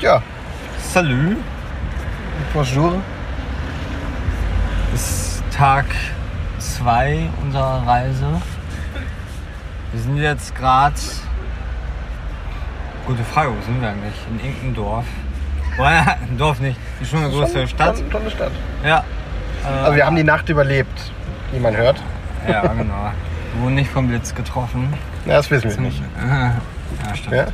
Ja, Salut. bonjour. Es ist Tag 2 unserer Reise. Wir sind jetzt gerade. Gute Frage, wo sind wir eigentlich? In irgendeinem Dorf. Oder, ein Dorf nicht, ist schon eine größere Stadt. Schon, schon eine Stadt. Ja. Also wir haben die Nacht überlebt, wie man hört. Ja, genau. Wir wurden nicht vom Blitz getroffen. Ja, das wissen wir nicht. Ja, stimmt. Ja?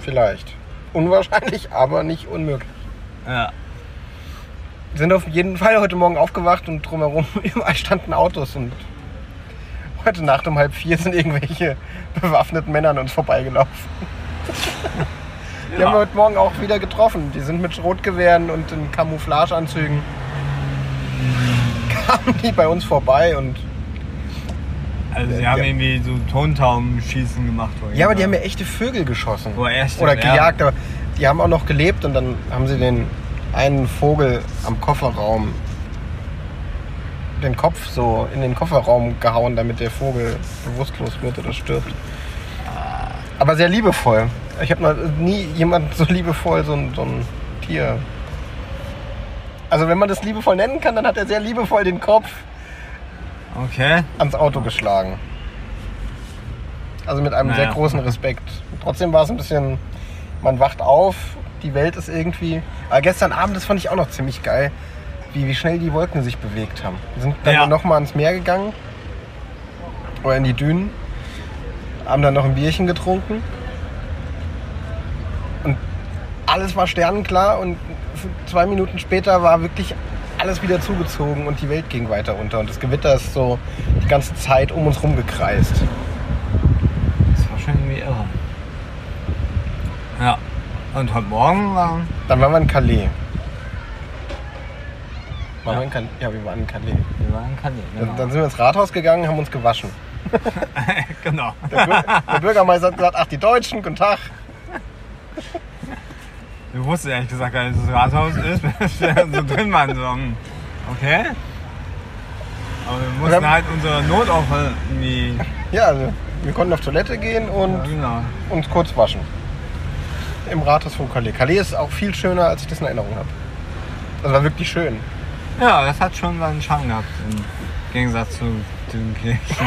Vielleicht. Unwahrscheinlich, aber nicht unmöglich. Ja. Wir sind auf jeden Fall heute Morgen aufgewacht und drumherum überall standen Autos und heute Nacht um halb vier sind irgendwelche bewaffneten Männer an uns vorbeigelaufen. Die Ja. haben wir heute Morgen auch wieder getroffen. Die sind mit Schrotgewehren und in Camouflageanzügen kamen die bei uns vorbei und Also sie haben irgendwie so Tontaubenschießen gemacht. oder ja, aber die haben ja echte Vögel geschossen Oh, echt? oder Ja. gejagt, aber die haben auch noch gelebt und dann haben sie den einen Vogel am Kofferraum den Kopf so in den Kofferraum gehauen, damit der Vogel bewusstlos wird oder stirbt. Aber sehr liebevoll. Ich habe noch nie jemand so liebevoll so ein, so ein Tier. Also wenn man das liebevoll nennen kann, dann hat er sehr liebevoll den Kopf Okay. ans Auto geschlagen. Also mit einem Naja. sehr großen Respekt. Trotzdem war es ein bisschen, man wacht auf, die Welt ist irgendwie. Aber gestern Abend, das fand ich auch noch ziemlich geil, wie, wie schnell die Wolken sich bewegt haben. Wir sind dann Ja. nochmal ans Meer gegangen oder in die Dünen, haben dann noch ein Bierchen getrunken und alles war sternenklar und zwei Minuten später war wirklich alles wieder zugezogen und die Welt ging weiter unter und das Gewitter ist so die ganze Zeit um uns rum gekreist. Das war schon irgendwie irre. Ja. Und heute Morgen war. Dann waren wir in Calais. Waren Ja. wir in Calais? Ja, wir waren in Calais. Wir waren in Calais. Dann, Genau. dann sind wir ins Rathaus gegangen, haben uns gewaschen. genau. Der, Bür der Bürgermeister hat gesagt, ach die Deutschen, guten Tag. Wir wussten ehrlich gesagt gar nicht, dass das Rathaus ist. so drin waren. So, hm, okay. Aber wir mussten haben- halt unsere Notaufnahme irgendwie. Ja, also wir konnten auf Toilette gehen und Ja, genau. uns kurz waschen. Im Rathaus von Calais. Calais ist auch viel schöner, als ich das in Erinnerung habe. Das war wirklich schön. Ja, das hat schon seinen Charme gehabt. Im Gegensatz zu den Kirchen.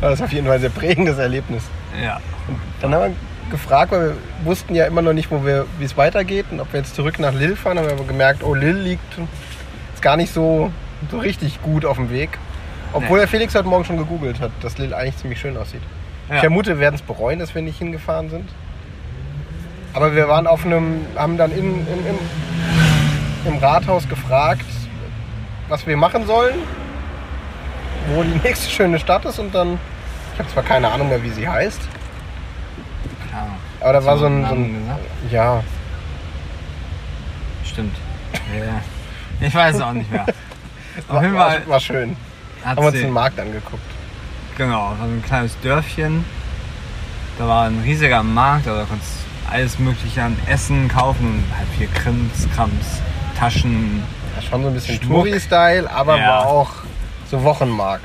Das ist auf jeden Fall ein sehr prägendes Erlebnis. ja. Und dann haben wir gefragt, weil wir wussten ja immer noch nicht, wo wir, wie es weitergeht und ob wir jetzt zurück nach Lille fahren. Haben wir aber gemerkt, oh, Lille liegt jetzt gar nicht so, so richtig gut auf dem Weg. Obwohl der Felix heute Morgen schon gegoogelt hat, dass Lille eigentlich ziemlich schön aussieht. Ja. Ich vermute, wir werden es bereuen, dass wir nicht hingefahren sind. Aber wir waren auf einem, haben dann im, im, im, im Rathaus gefragt, was wir machen sollen, wo die nächste schöne Stadt ist und dann, ich habe zwar keine Ahnung mehr, wie sie heißt, Klar. aber da war so ein, so ein ja, Stimmt. Ja. Ich weiß es auch nicht mehr. Auf jeden Fall war, war schön. Haben wir uns den Markt angeguckt. Genau, war so ein kleines Dörfchen. Da war ein riesiger Markt, da konntest du alles mögliche an Essen kaufen halt viel Krims, Krams, Taschen, Ja, schon so ein bisschen. Touri-Style, aber Ja. war auch so Wochenmarkt.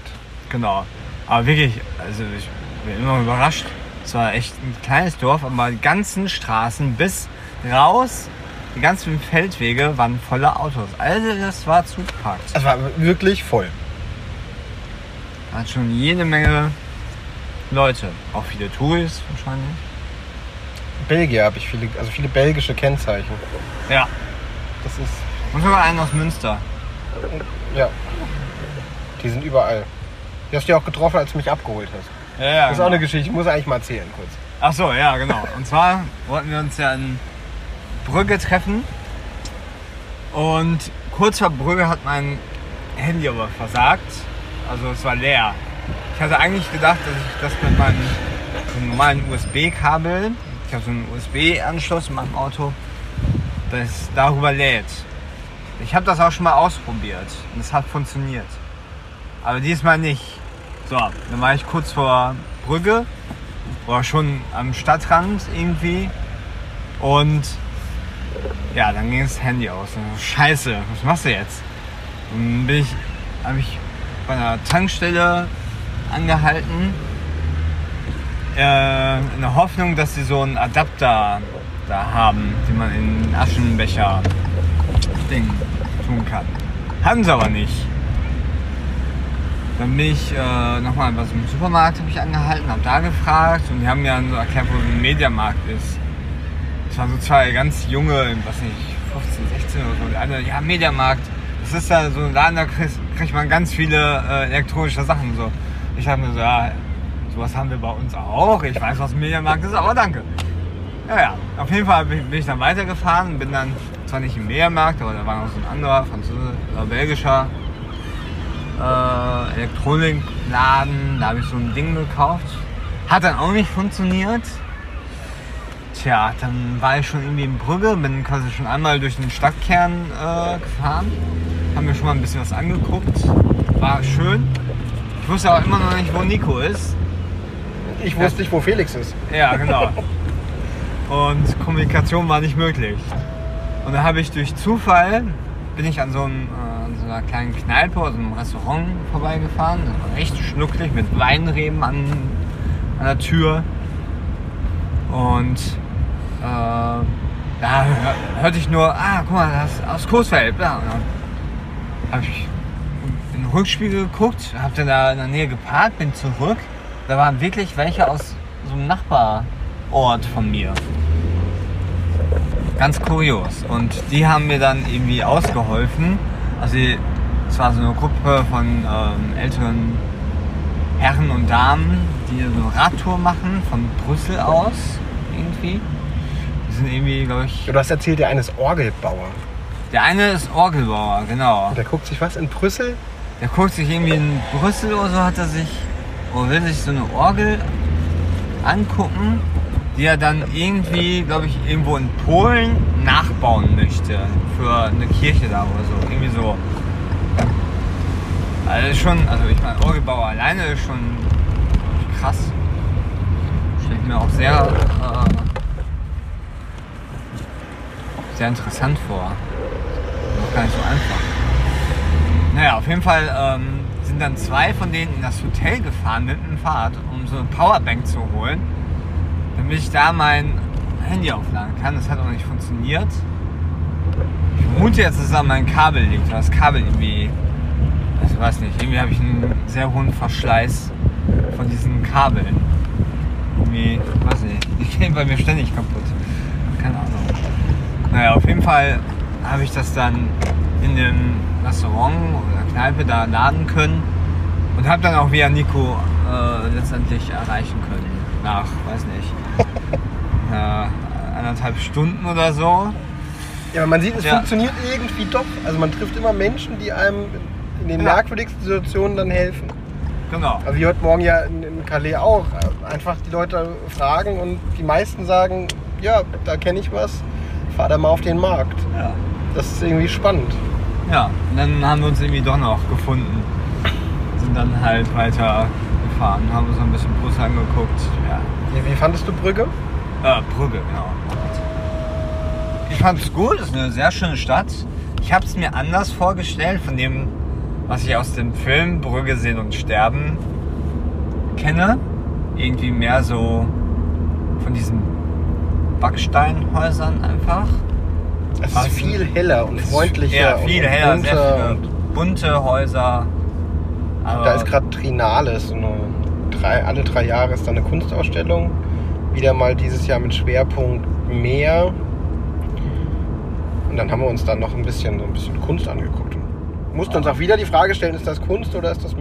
genau. Aber wirklich, also ich bin immer überrascht. Es war echt ein kleines Dorf, aber die ganzen Straßen bis raus, die ganzen Feldwege waren voller Autos. Also das war zugepackt. Es war wirklich voll. Hat schon jede Menge Leute. Auch viele Touris wahrscheinlich. Belgier habe ich viele, also viele belgische Kennzeichen. Ja. Das ist, Und sogar einen aus Münster. ja, die sind überall. Die hast du ja auch getroffen, als du mich abgeholt hast. Ja, ja. Das ist auch eine Geschichte, ich muss eigentlich mal erzählen kurz. Ach so, ja, genau. Und zwar wollten wir uns ja in Brügge treffen. Und kurz vor Brügge hat mein Handy aber versagt. Also es war leer. Ich hatte eigentlich gedacht, dass ich das mit meinem so normalen USB-Kabel, ich habe so einen USB-Anschluss in meinem Auto, das darüber lädt. Ich habe das auch schon mal ausprobiert und es hat funktioniert. Aber diesmal nicht. So, dann war ich kurz vor Brügge war schon am Stadtrand irgendwie. Und ja, dann ging das Handy aus. So, Scheiße, was machst du jetzt? Dann bin ich, habe ich bei einer Tankstelle angehalten. Äh, in der Hoffnung, dass sie so einen Adapter da haben, die man in Aschenbecher Ding tun kann. Hatten sie aber nicht. Dann bin ich äh, nochmal was im Supermarkt habe ich angehalten, habe da gefragt und die haben mir dann so erklärt, wo so ein Mediamarkt ist. Das waren so zwei ganz junge, was nicht, 15, 16 oder so. Die eine, ja, Mediamarkt. Das ist ja so ein Laden, da kriegt, kriegt man ganz viele äh, elektronische Sachen. So. Ich dachte mir so, ja, sowas haben wir bei uns auch. Ich weiß, was ein Mediamarkt ist, aber danke. Ja, ja. Auf jeden Fall bin ich dann weitergefahren, bin dann zwar nicht im Mediamarkt, aber da war noch so ein anderer, französischer oder belgischer äh, Elektronikladen. Da habe ich so ein Ding gekauft. Hat dann auch nicht funktioniert. Tja, dann war ich schon irgendwie in Brügge, bin quasi schon einmal durch den Stadtkern äh, gefahren. Haben mir schon mal ein bisschen was angeguckt. War schön. Ich wusste aber immer noch nicht, wo Nico ist. Ich wusste nicht, wo Felix ist. Ja, genau. Und Kommunikation war nicht möglich. Und da habe ich durch Zufall, bin ich an so, einem, äh, so einer kleinen Kneipe, also einem Restaurant vorbeigefahren. Das war echt schnucklig mit Weinreben an, an der Tür. Und äh, da hör- hörte ich nur, ah, guck mal, das ist aus Coesfeld. Ja, und dann habe ich in den Rückspiegel geguckt, habe dann da in der Nähe geparkt, bin zurück. Da waren wirklich welche aus so einem Nachbarort von mir. Ganz kurios. Und die haben mir dann irgendwie ausgeholfen. Also es war so eine Gruppe von ähm, älteren Herren und Damen, die so eine Radtour machen von Brüssel aus irgendwie. Die sind irgendwie, glaube ich. Du hast erzählt, der eine ist Orgelbauer. Der eine ist Orgelbauer, genau. Und der guckt sich was in Brüssel? Der guckt sich irgendwie in Brüssel oder so, hat er sich, oder will sich so eine Orgel angucken, die er dann irgendwie, glaube ich, irgendwo in Polen nachbauen möchte. Für eine Kirche da oder so. Irgendwie so. Also schon, also ich meine, Orgelbauer alleine ist schon krass. Stelle ich mir auch sehr, äh, sehr interessant vor. Noch gar nicht so einfach. Naja, auf jeden Fall ähm, sind dann zwei von denen in das Hotel gefahren mit dem Fahrrad, um so eine Powerbank zu holen, damit ich da mein Handy aufladen kann. Das hat auch nicht funktioniert. Ich vermute jetzt, dass es an meinem Kabel liegt, weil das Kabel irgendwie, also ich weiß nicht, irgendwie habe ich einen sehr hohen Verschleiß von diesen Kabeln. Irgendwie, weiß nicht, die gehen bei mir ständig kaputt. Keine Ahnung. Naja, auf jeden Fall habe ich das dann in dem Restaurant oder Kneipe da laden können und habe dann auch via Nico äh, letztendlich erreichen können. Nach, weiß nicht, äh, anderthalb Stunden oder so. Ja, aber man sieht, es Ja. funktioniert irgendwie doch. Also man trifft immer Menschen, die einem in den Ja. merkwürdigsten Situationen dann helfen. Genau. Wie heute Morgen ja in, in Calais auch. Einfach die Leute fragen und die meisten sagen, ja, da kenne ich was, fahr da mal auf den Markt. Ja. Das ist irgendwie spannend. ja, und dann haben wir uns irgendwie doch noch gefunden. Sind dann halt weiter gefahren, haben uns ein bisschen Brüssel angeguckt. Ja, Wie, wie fandest du Brügge? Äh, Brügge, genau. Ich fand es gut, es ist eine sehr schöne Stadt. Ich habe es mir anders vorgestellt von dem, was ich aus dem Film Brügge sehen und sterben kenne. Irgendwie mehr so von diesen Backsteinhäusern einfach. Es ist viel heller und freundlicher. Ja, viel und, heller, und sehr viele bunte Häuser. Da ist gerade Trinales. So eine, drei, alle drei Jahre ist da eine Kunstausstellung. Wieder mal dieses Jahr mit Schwerpunkt Meer. Und dann haben wir uns dann noch ein bisschen, so ein bisschen Kunst angeguckt. Und mussten uns auch wieder die Frage stellen, ist das Kunst oder ist das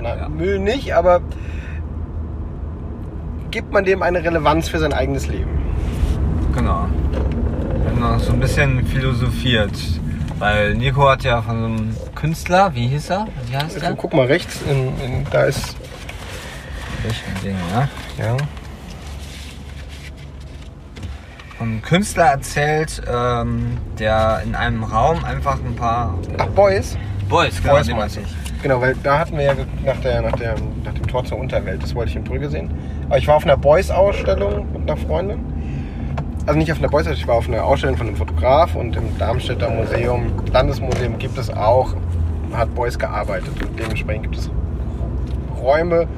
na, Ja. Müll nicht? Aber gibt man dem eine Relevanz für sein eigenes Leben? Genau. Haben noch so ein bisschen philosophiert. Weil Nico hat ja von so einem Künstler, wie hieß er? Wie heißt der? Guck mal rechts, in, in, da ist Welchen Ding, ja? ja, einem Künstler erzählt, ähm, der in einem Raum einfach ein paar Ach Boys. Boys, genau, Boys meinst. Genau, weil da hatten wir ja nach, der, nach, der, nach dem Tor zur Unterwelt, das wollte ich in Brügge sehen. Aber ich war auf einer Boys-Ausstellung mit einer Freundin. Also nicht auf einer Boys-Ausstellung, ich war auf einer Ausstellung von einem Fotograf und im Darmstädter Museum, Landesmuseum gibt es auch, hat Boys gearbeitet und dementsprechend gibt es Räume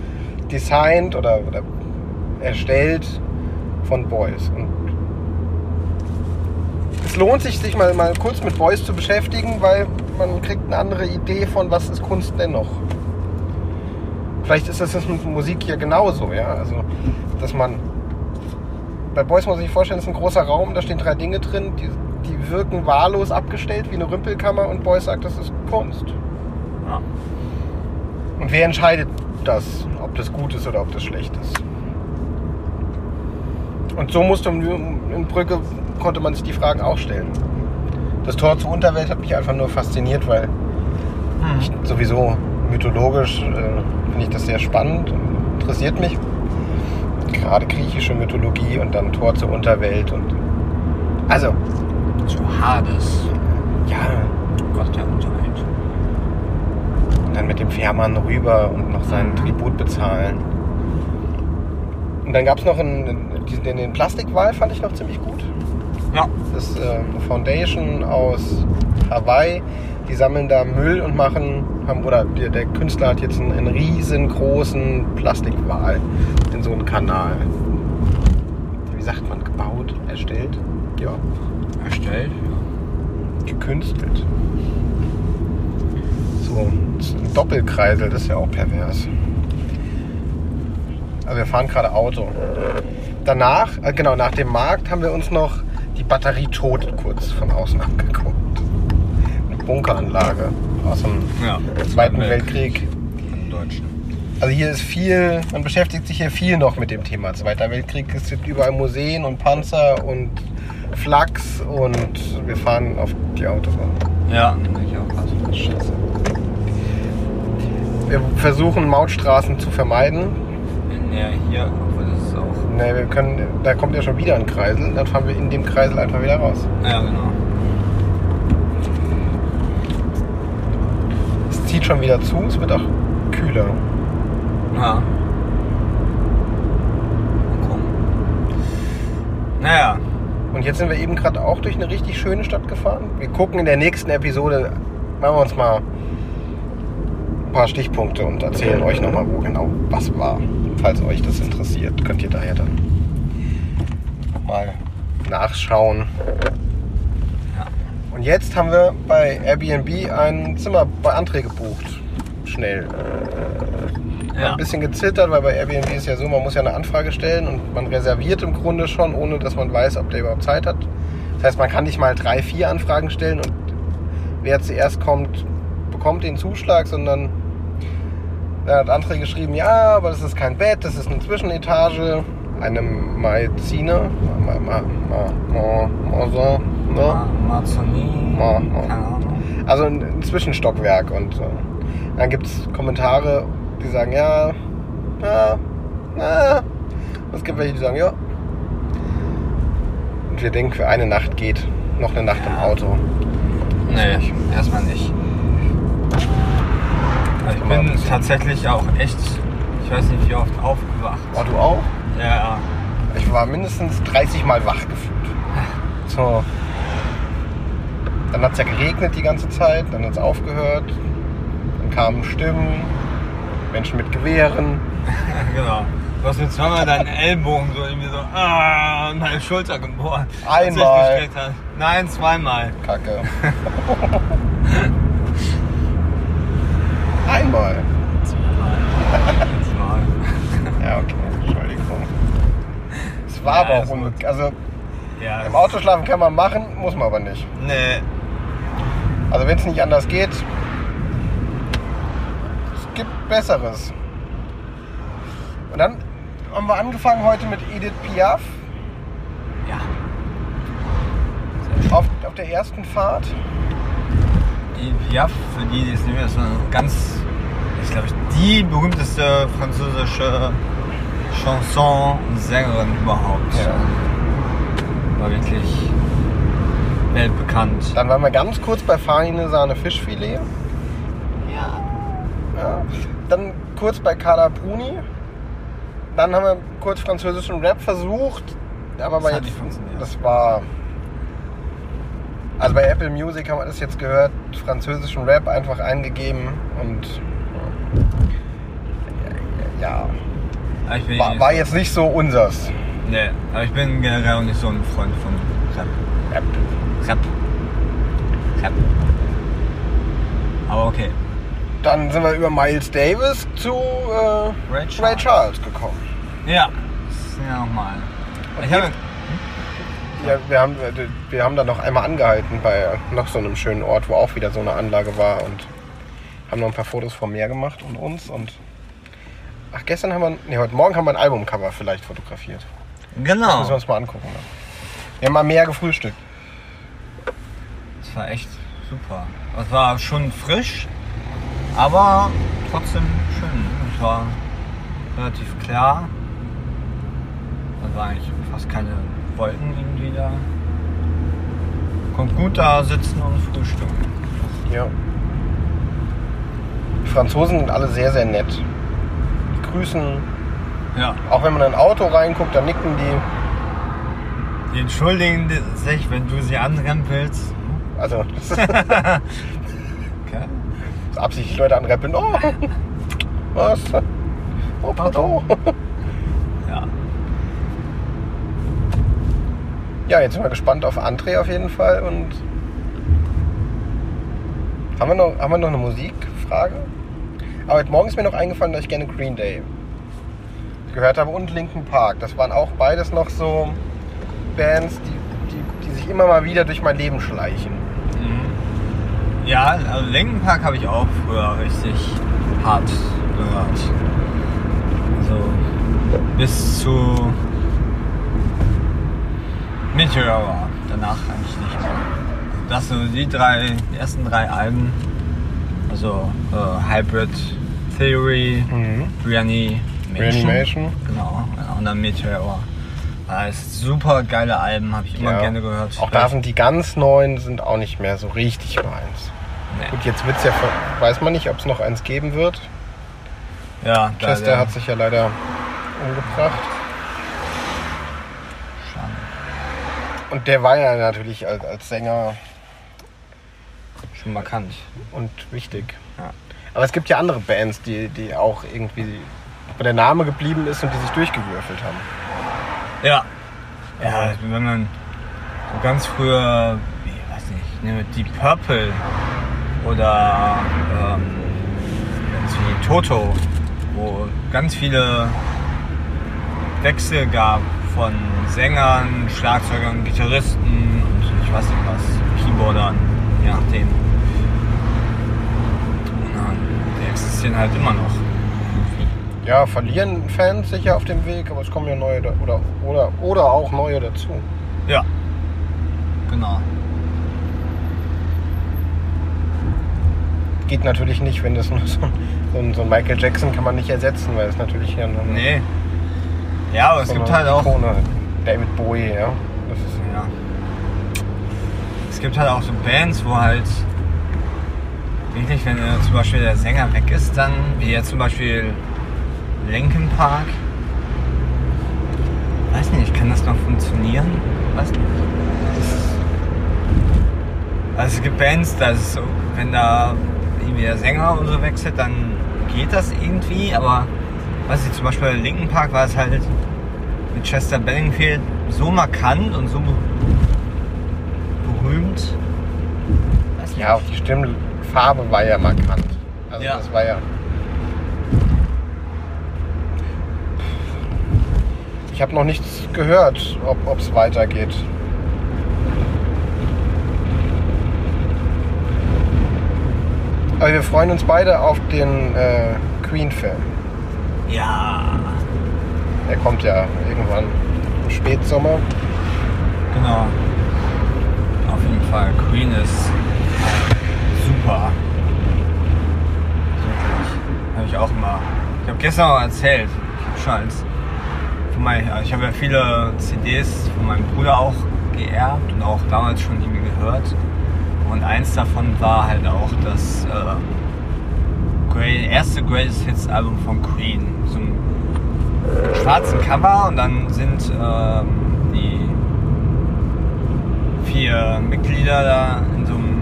designt oder, oder erstellt von Boys. Und es lohnt sich, sich mal, mal kurz mit Boys zu beschäftigen, weil man kriegt eine andere Idee von, was ist Kunst denn noch. Vielleicht ist das mit Musik hier genauso, ja. Also, dass man. Bei Boys muss man sich vorstellen, es ist ein großer Raum, da stehen drei Dinge drin, die, die wirken wahllos abgestellt wie eine Rümpelkammer und Boys sagt, das ist Kunst. Ja. Und wer entscheidet das, ob das gut ist oder ob das schlecht ist? Und so musste in Brücke konnte man sich die Fragen auch stellen. Das Tor zur Unterwelt hat mich einfach nur fasziniert, weil ich sowieso mythologisch äh, finde ich das sehr spannend, interessiert mich. Gerade griechische Mythologie und dann Tor zur Unterwelt und also Zu Hades, ja, Gott der Unterwelt. Dann mit dem Fährmann rüber und noch seinen Mhm. Tribut bezahlen. Und dann gab es noch einen, den, den Plastikwal, fand ich noch ziemlich gut. Ja. Das ist äh, eine Foundation aus Hawaii. Die sammeln da Müll und machen, haben, oder der, der Künstler hat jetzt einen, einen riesengroßen Plastikwal in so einen Kanal. Wie sagt man, gebaut, erstellt? Ja, Erstellt. gekünstelt. Ist ein Doppelkreisel, das ist ja auch pervers. Also wir fahren gerade Auto. Danach, äh, genau, nach dem Markt haben wir uns noch die Batterie tot kurz von außen angeguckt. Eine Bunkeranlage aus dem Ja. Zweiten Weltkrieg. Also hier ist viel, man beschäftigt sich hier viel noch mit dem Thema Zweiter Weltkrieg. Es gibt überall Museen und Panzer und Flaks und wir fahren auf die Autobahn. Ja, ich auch krass. Scheiße. Wir versuchen Mautstraßen zu vermeiden. Ja, hier, obwohl das ist auch. Ne, wir können, da kommt ja schon wieder ein Kreisel, dann fahren wir in dem Kreisel einfach wieder raus. Ja, genau. Es zieht schon wieder zu, es wird auch kühler. Ja. Gucken. Naja, Und jetzt sind wir eben gerade auch durch eine richtig schöne Stadt gefahren. Wir gucken in der nächsten Episode, machen wir uns mal ein paar Stichpunkte und erzählen euch nochmal, wo genau was war. Falls euch das interessiert, könnt ihr daher dann mal nachschauen. Ja. Und jetzt haben wir bei Airbnb ein Zimmer bei André gebucht. Schnell. ja. Ein bisschen gezittert, weil bei Airbnb ist ja so, man muss ja eine Anfrage stellen und man reserviert im Grunde schon, ohne dass man weiß, ob der überhaupt Zeit hat. Das heißt, man kann nicht mal drei, vier Anfragen stellen und wer zuerst kommt, bekommt den Zuschlag, sondern da hat André geschrieben, ja, aber das ist kein Bett, das ist eine Zwischenetage, eine Maizine, Ma, Ma, Ma, Ma, Maison, ne? Ma- Marzoni, Ma- Ma-. Also ein, Zwischenstockwerk und äh, dann gibt es Kommentare, die sagen ja, ja, ja. Es gibt welche, die sagen ja. Und wir denken, für eine Nacht geht noch eine Nacht im. Auto. Nee, erstmal nicht. Ich bin tatsächlich auch echt, ich weiß nicht wie oft, aufgewacht. War du auch? Ja, Ich war mindestens 30 Mal wach gefühlt. So. Dann hat es ja geregnet die ganze Zeit, dann hat es aufgehört, dann kamen Stimmen, Menschen mit Gewehren. genau. Du hast mir zweimal deinen Ellbogen so irgendwie so ah, in meine Schulter gebohrt. Einmal. Nein, zweimal. Kacke. Einmal. Zweimal. Ja, okay, Entschuldigung. Es war aber auch unmöglich. Also Ja. im Auto schlafen kann man machen, muss man aber nicht. Nee. Also wenn es nicht anders geht, es gibt Besseres. Und dann haben wir angefangen heute mit Edith Piaf Ja. auf, auf der ersten Fahrt. Die Piaf, für die, die es nicht mehr eine ganz, ist glaube ich die berühmteste französische Chanson-Sängerin überhaupt. Ja. War wirklich weltbekannt. Dann waren wir ganz kurz bei Farine Sahne Fischfilet. Ja. Dann kurz bei Carla Bruni. Dann haben wir kurz französischen Rap versucht. Aber Das jetzt, nicht funktioniert. das war. Also bei Apple Music haben wir das jetzt gehört, französischen Rap einfach eingegeben und ja, Aber Ich bin war, war jetzt nicht so unsers. Nee, aber ich bin generell auch nicht so ein Freund von Rap. Rap. Rap. Rap. Aber okay. Dann sind wir über Miles Davis zu äh, Ray Ray Charles. Charles gekommen. Ja. Das ist ja nochmal. Ich habe. Ja, wir haben, wir haben da noch einmal angehalten bei noch so einem schönen Ort, wo auch wieder so eine Anlage war und haben noch ein paar Fotos vom Meer gemacht und uns und ach gestern haben wir, nee, heute Morgen haben wir ein Albumcover vielleicht fotografiert. Genau. Müssen wir uns mal angucken. Ne? Wir haben am Meer gefrühstückt. Das war echt super. Es war schon frisch, aber trotzdem schön. Es war relativ klar. Es war eigentlich fast keine Wolken irgendwie da. Kommt gut da sitzen und frühstücken. Ja. Die Franzosen sind alle sehr, sehr nett. Die grüßen, Ja. auch wenn man in ein Auto reinguckt, dann nicken die. Die entschuldigen sich, wenn du sie anrempelst. Also, das ist, Okay. das absichtlich Leute anreppeln. Oh, was? Oh, pardon. Ja. Ja, jetzt sind wir gespannt auf André auf jeden Fall. Und haben wir noch, haben wir noch eine Musikfrage? Aber heute Morgen ist mir noch eingefallen, dass ich gerne Green Day gehört habe und Linkin Park. Das waren auch beides noch so Bands, die, die, die sich immer mal wieder durch mein Leben schleichen. Mhm. Ja, also Linken Park habe ich auch früher richtig hart gehört. Also bis zu Meteor. Danach eigentlich nicht mehr. Das sind die drei, die ersten drei Alben. Also äh, Hybrid Theory, Mhm. Reanimation. Reanimation. Genau, ja, und dann Meteor. Das heißt, super geile Alben, habe ich immer Ja. gerne gehört. Auch da sind die ganz neuen sind auch nicht mehr so richtig meins. Nee. Gut, jetzt wird's ja, weiß man nicht, ob es noch eins geben wird. Ja, Chester hat sich ja leider umgebracht. Und der war ja natürlich als, als Sänger Schon markant. und wichtig. Ja. Aber es gibt ja andere Bands, die, die auch irgendwie, wo der Name geblieben ist und die sich durchgewürfelt haben. Ja. Ja, wenn man so ganz früher, wie, weiß nicht, nehmen wir Deep Purple oder ähm, wie Toto, wo ganz viele Wechsel gab von Sängern, Schlagzeugern, Gitarristen und ich weiß nicht was, Keyboardern, je nachdem. Die existieren halt immer noch. Ja, verlieren Fans sicher auf dem Weg, aber es kommen ja neue oder, oder, oder auch neue dazu. Ja. Genau. Geht natürlich nicht, wenn das nur so, so, ein, so ein Michael Jackson kann man nicht ersetzen, weil es natürlich ja nur eine, Nee. Ja, aber es gibt halt auch. Ikone. David Bowie, ja. Das ist, Ja. Es gibt halt auch so Bands, wo halt wirklich, wenn äh, zum Beispiel der Sänger weg ist, dann, wie jetzt zum Beispiel Linkin Park. Weiß nicht, kann das noch funktionieren? Weiß nicht. Also es gibt Bands, da ist es so, wenn da irgendwie der Sänger und so wechselt, dann geht das irgendwie, aber weiß ich, zum Beispiel bei Linkin Park war es halt mit Chester Benningfield so markant und so be- berühmt. Ja, auch die Stimmfarbe war ja markant. Also Ja. das war ja. Ich habe noch nichts gehört, ob es weitergeht. Aber wir freuen uns beide auf den äh, Queen-Film. Ja, Der kommt ja irgendwann im Spätsommer. genau. Auf jeden Fall. Queen ist super. Wirklich. Habe ich auch immer. Ich habe gestern auch erzählt. Von mein, also ich habe ja viele CDs von meinem Bruder auch geerbt und auch damals schon irgendwie gehört. Und eins davon war halt auch das äh, erste Greatest Hits Album von Queen. So ein schwarzen Cover und dann sind ähm, die vier Mitglieder da in so einem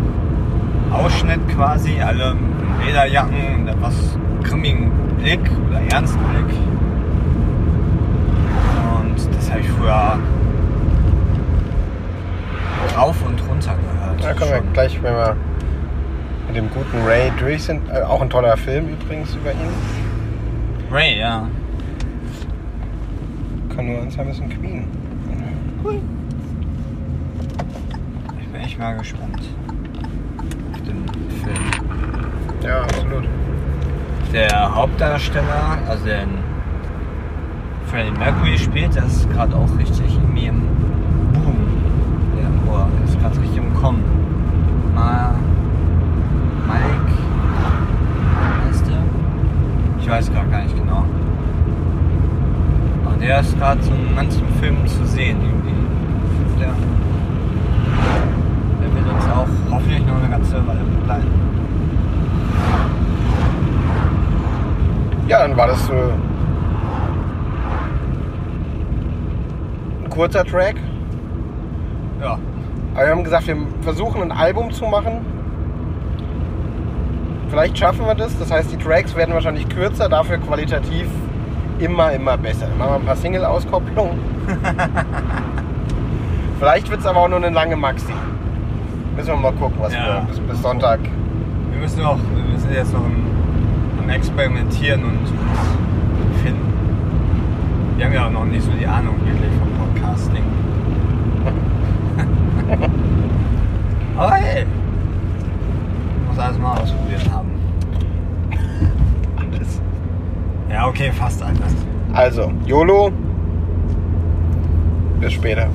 Ausschnitt quasi, alle mit Lederjacken und etwas grimmigen Blick oder ernsten Blick. Und das habe ich früher rauf und runter gehört. Wir Schon. gleich, wenn wir mit dem guten Ray durch sind. Äh, auch ein toller Film übrigens über ihn. Ray, ja. Kann nur uns ein bisschen Queen. Ich bin echt mal gespannt auf den Film. Ja, absolut. Der Hauptdarsteller, also den Freddie Mercury spielt, der ist gerade auch richtig irgendwie im Boom. Der Ohr ist gerade richtig im Kommen. Ma Mike, heißt der? Ich weiß gerade gar nicht genau. Aber der ist gerade so in manchen Filmen zu sehen irgendwie. Der, der wird uns auch hoffentlich noch eine ganze Weile begleiten. Ja, dann war das so ein kurzer Track. Ja. Aber wir haben gesagt, wir versuchen ein Album zu machen. Vielleicht schaffen wir das. Das heißt, die Tracks werden wahrscheinlich kürzer, dafür qualitativ immer, immer besser. Dann machen wir ein paar Single-Auskopplungen. Vielleicht wird es aber auch nur eine lange Maxi. Müssen wir mal gucken, was Ja. wir bis, bis Sonntag. Wir müssen auch, wir sind jetzt noch am Experimentieren und finden. Wir haben ja auch noch nicht so die Ahnung wirklich vom Podcasting. Aber hey, muss alles mal ausprobiert haben. Alles. Ja, okay, fast alles. Also, YOLO. Bis später.